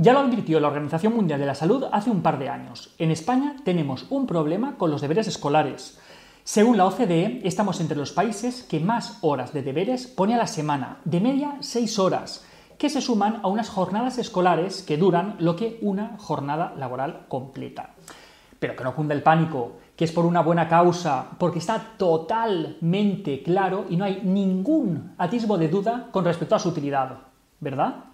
Ya lo advirtió la Organización Mundial de la Salud hace un par de años. En España tenemos un problema con los deberes escolares. Según la OCDE, estamos entre los países que más horas de deberes pone a la semana, de media seis horas, que se suman a unas jornadas escolares que duran lo que una jornada laboral completa. Pero que no cunda el pánico, que es por una buena causa, porque está totalmente claro y no hay ningún atisbo de duda con respecto a su utilidad, ¿verdad?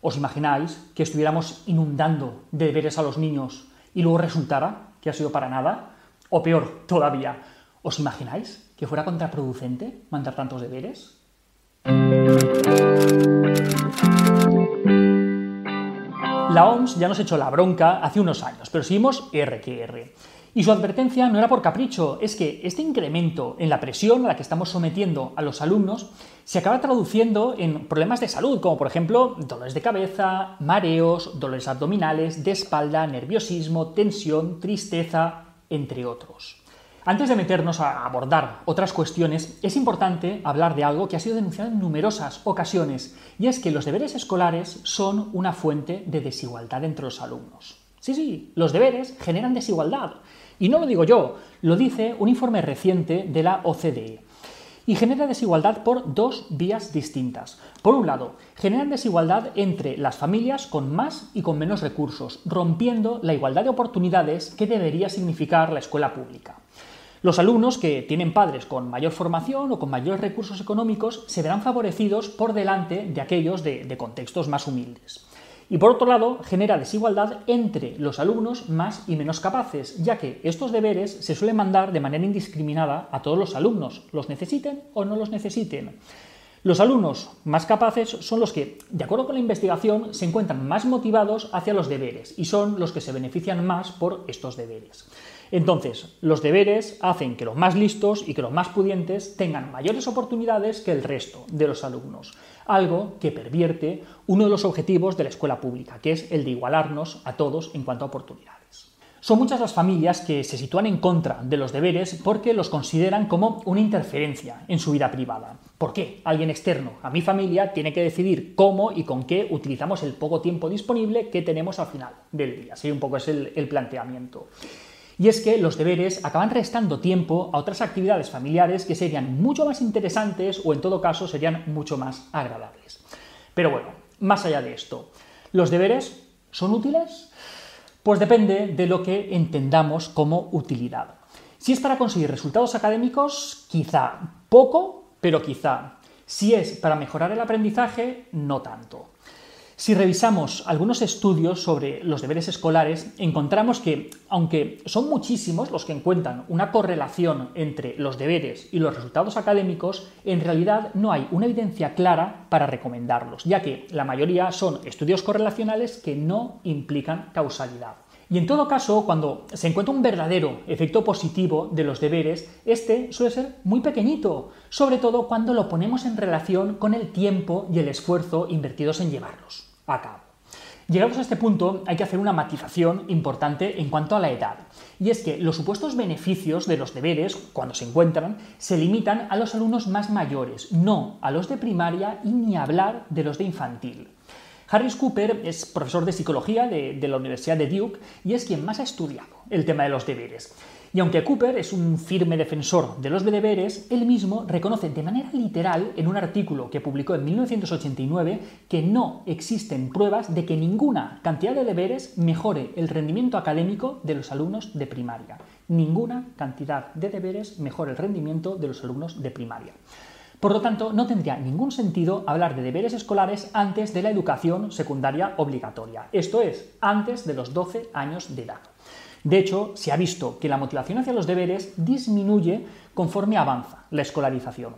¿Os imagináis que estuviéramos inundando de deberes a los niños y luego resultara que ha sido para nada? O peor todavía, ¿os imagináis que fuera contraproducente mandar tantos deberes? La OMS ya nos echó la bronca hace unos años, pero seguimos R que R. Y su advertencia no era por capricho, es que este incremento en la presión a la que estamos sometiendo a los alumnos se acaba traduciendo en problemas de salud, como por ejemplo dolores de cabeza, mareos, dolores abdominales, de espalda, nerviosismo, tensión, tristeza, entre otros. Antes de meternos a abordar otras cuestiones, es importante hablar de algo que ha sido denunciado en numerosas ocasiones, y es que los deberes escolares son una fuente de desigualdad entre los alumnos. Sí, sí, los deberes generan desigualdad. Y no lo digo yo, lo dice un informe reciente de la OCDE. Y genera desigualdad por dos vías distintas. Por un lado, generan desigualdad entre las familias con más y con menos recursos, rompiendo la igualdad de oportunidades que debería significar la escuela pública. Los alumnos que tienen padres con mayor formación o con mayores recursos económicos se verán favorecidos por delante de aquellos de, de contextos más humildes. Y por otro lado, genera desigualdad entre los alumnos más y menos capaces, ya que estos deberes se suelen mandar de manera indiscriminada a todos los alumnos, los necesiten o no los necesiten. Los alumnos más capaces son los que, de acuerdo con la investigación, se encuentran más motivados hacia los deberes y son los que se benefician más por estos deberes. Entonces, los deberes hacen que los más listos y que los más pudientes tengan mayores oportunidades que el resto de los alumnos, algo que pervierte uno de los objetivos de la escuela pública, que es el de igualarnos a todos en cuanto a oportunidades. Son muchas las familias que se sitúan en contra de los deberes porque los consideran como una interferencia en su vida privada. ¿Por qué? Alguien externo a mi familia tiene que decidir cómo y con qué utilizamos el poco tiempo disponible que tenemos al final del día. Así un poco es el planteamiento. Y es que los deberes acaban restando tiempo a otras actividades familiares que serían mucho más interesantes o en todo caso serían mucho más agradables. Pero bueno, más allá de esto, ¿los deberes son útiles? Pues depende de lo que entendamos como utilidad. Si es para conseguir resultados académicos, quizá poco, pero quizá. Si es para mejorar el aprendizaje, no tanto. Si revisamos algunos estudios sobre los deberes escolares, encontramos que, aunque son muchísimos los que encuentran una correlación entre los deberes y los resultados académicos, en realidad no hay una evidencia clara para recomendarlos, ya que la mayoría son estudios correlacionales que no implican causalidad. Y en todo caso, cuando se encuentra un verdadero efecto positivo de los deberes, este suele ser muy pequeñito, sobre todo cuando lo ponemos en relación con el tiempo y el esfuerzo invertidos en llevarlos a. Llegados a este punto, hay que hacer una matización importante en cuanto a la edad. Y es que los supuestos beneficios de los deberes, cuando se encuentran, se limitan a los alumnos más mayores, no a los de primaria y ni hablar de los de infantil. Harris Cooper es profesor de psicología de, de, la Universidad de Duke y es quien más ha estudiado el tema de los deberes. Y aunque Cooper es un firme defensor de los deberes, él mismo reconoce de manera literal en un artículo que publicó en 1989 que no existen pruebas de que ninguna cantidad de deberes mejore el rendimiento académico de los alumnos de primaria. Ninguna cantidad de deberes mejore el rendimiento de los alumnos de primaria. Por lo tanto, no tendría ningún sentido hablar de deberes escolares antes de la educación secundaria obligatoria, esto es, antes de los 12 años de edad. De hecho, se ha visto que la motivación hacia los deberes disminuye conforme avanza la escolarización.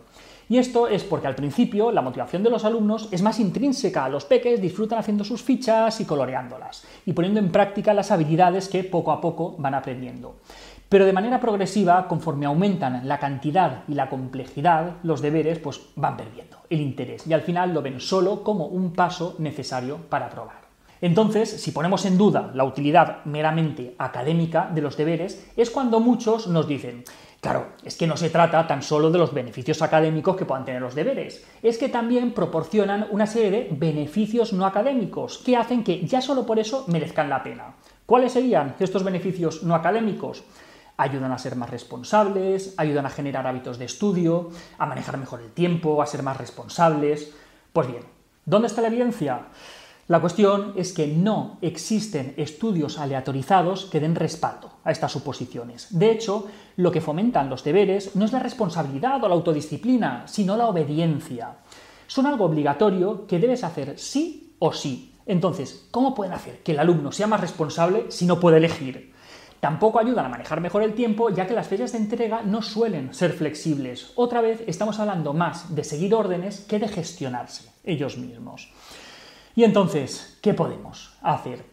Y esto es porque al principio la motivación de los alumnos es más intrínseca. Los peques disfrutan haciendo sus fichas y coloreándolas y poniendo en práctica las habilidades que poco a poco van aprendiendo. Pero de manera progresiva, conforme aumentan la cantidad y la complejidad, los deberes pues, van perdiendo el interés y al final lo ven solo como un paso necesario para aprobar. Entonces, si ponemos en duda la utilidad meramente académica de los deberes, es cuando muchos nos dicen, Claro, es que no se trata tan solo de los beneficios académicos que puedan tener los deberes, es que también proporcionan una serie de beneficios no académicos que hacen que ya solo por eso merezcan la pena. ¿Cuáles serían estos beneficios no académicos? Ayudan a ser más responsables, ayudan a generar hábitos de estudio, a manejar mejor el tiempo, a ser más responsables. Pues bien, ¿dónde está la evidencia? La cuestión es que no existen estudios aleatorizados que den respaldo a estas suposiciones. De hecho, lo que fomentan los deberes no es la responsabilidad o la autodisciplina, sino la obediencia. Son algo obligatorio que debes hacer sí o sí. Entonces, ¿cómo pueden hacer que el alumno sea más responsable si no puede elegir? Tampoco ayudan a manejar mejor el tiempo, ya que las fechas de entrega no suelen ser flexibles. Otra vez estamos hablando más de seguir órdenes que de gestionarse ellos mismos. Y entonces, ¿qué podemos hacer?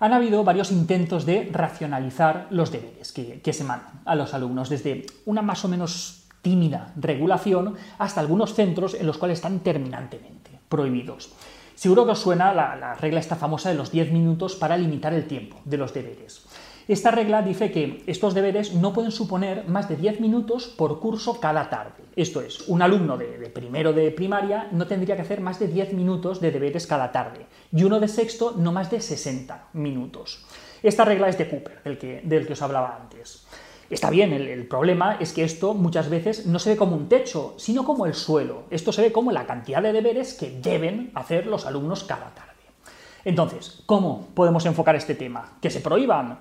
Han habido varios intentos de racionalizar los deberes que, se mandan a los alumnos, desde una más o menos tímida regulación hasta algunos centros en los cuales están terminantemente prohibidos. Seguro que os suena la, la regla esta famosa de los 10 minutos para limitar el tiempo de los deberes. Esta regla dice que estos deberes no pueden suponer más de 10 minutos por curso cada tarde. Esto es, un alumno de, primero de primaria no tendría que hacer más de 10 minutos de deberes cada tarde y uno de sexto no más de 60 minutos. Esta regla es de Cooper, del que, del que os hablaba antes. Está bien, el, el, problema es que esto muchas veces no se ve como un techo, sino como el suelo. Esto se ve como la cantidad de deberes que deben hacer los alumnos cada tarde. Entonces, ¿cómo podemos enfocar este tema? ¿Que se prohíban?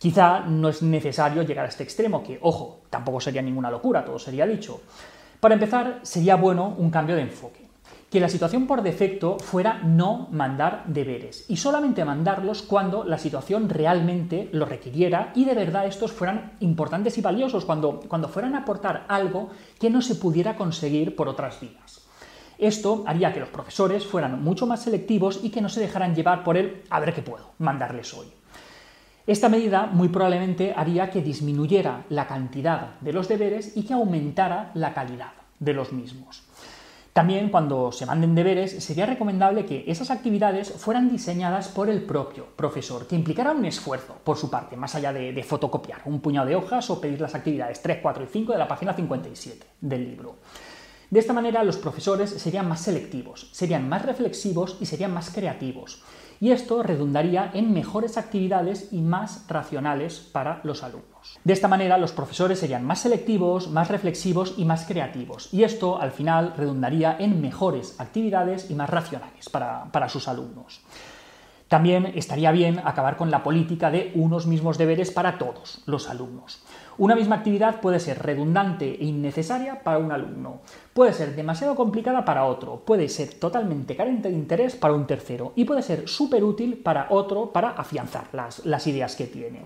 Quizá no es necesario llegar a este extremo, que, ojo, tampoco sería ninguna locura, todo sería dicho. Para empezar, sería bueno un cambio de enfoque. Que la situación por defecto fuera no mandar deberes y solamente mandarlos cuando la situación realmente lo requiriera y de verdad estos fueran importantes y valiosos, cuando, cuando fueran a aportar algo que no se pudiera conseguir por otras vías. Esto haría que los profesores fueran mucho más selectivos y que no se dejaran llevar por el a ver qué puedo mandarles hoy. Esta medida muy probablemente haría que disminuyera la cantidad de los deberes y que aumentara la calidad de los mismos. También cuando se manden deberes sería recomendable que esas actividades fueran diseñadas por el propio profesor, que implicara un esfuerzo por su parte, más allá de, fotocopiar un puñado de hojas o pedir las actividades 3, 4 y 5 de la página 57 del libro. De esta manera los profesores serían más selectivos, serían más reflexivos y serían más creativos y esto redundaría en mejores actividades y más racionales para los alumnos. De esta manera los profesores serían más selectivos, más reflexivos y más creativos y esto al final redundaría en mejores actividades y más racionales para, para sus alumnos. También estaría bien acabar con la política de unos mismos deberes para todos los alumnos. Una misma actividad puede ser redundante e innecesaria para un alumno, puede ser demasiado complicada para otro, puede ser totalmente carente de interés para un tercero y puede ser súper útil para otro para afianzar las, las ideas que tiene.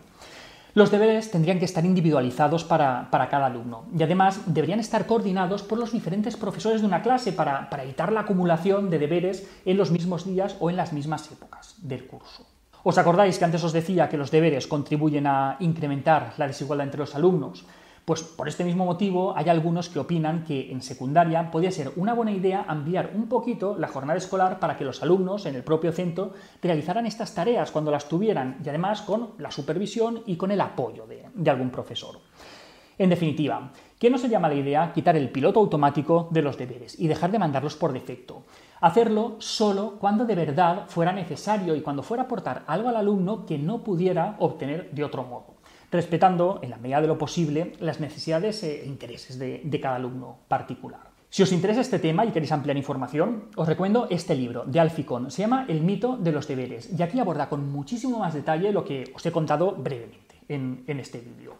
Los deberes tendrían que estar individualizados para, cada alumno y además deberían estar coordinados por los diferentes profesores de una clase para, para evitar la acumulación de deberes en los mismos días o en las mismas épocas del curso. ¿Os acordáis que antes os decía que los deberes contribuyen a incrementar la desigualdad entre los alumnos? Pues por este mismo motivo hay algunos que opinan que en secundaria podría ser una buena idea ampliar un poquito la jornada escolar para que los alumnos en el propio centro realizaran estas tareas cuando las tuvieran y además con la supervisión y con el apoyo de, algún profesor. En definitiva, ¿qué no sería mala idea quitar el piloto automático de los deberes y dejar de mandarlos por defecto? Hacerlo solo cuando de verdad fuera necesario y cuando fuera a aportar algo al alumno que no pudiera obtener de otro modo respetando, en la medida de lo posible, las necesidades e intereses de, cada alumno particular. Si os interesa este tema y queréis ampliar información, os recomiendo este libro de Alficon. Se llama El mito de los deberes y aquí aborda con muchísimo más detalle lo que os he contado brevemente en, en este vídeo.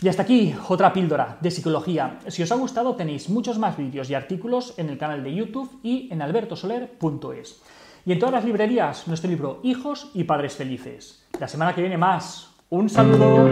Y hasta aquí otra píldora de psicología. Si os ha gustado tenéis muchos más vídeos y artículos en el canal de YouTube y en albertosoler.es. Y en todas las librerías nuestro libro Hijos y Padres Felices. La semana que viene más. Un saludo.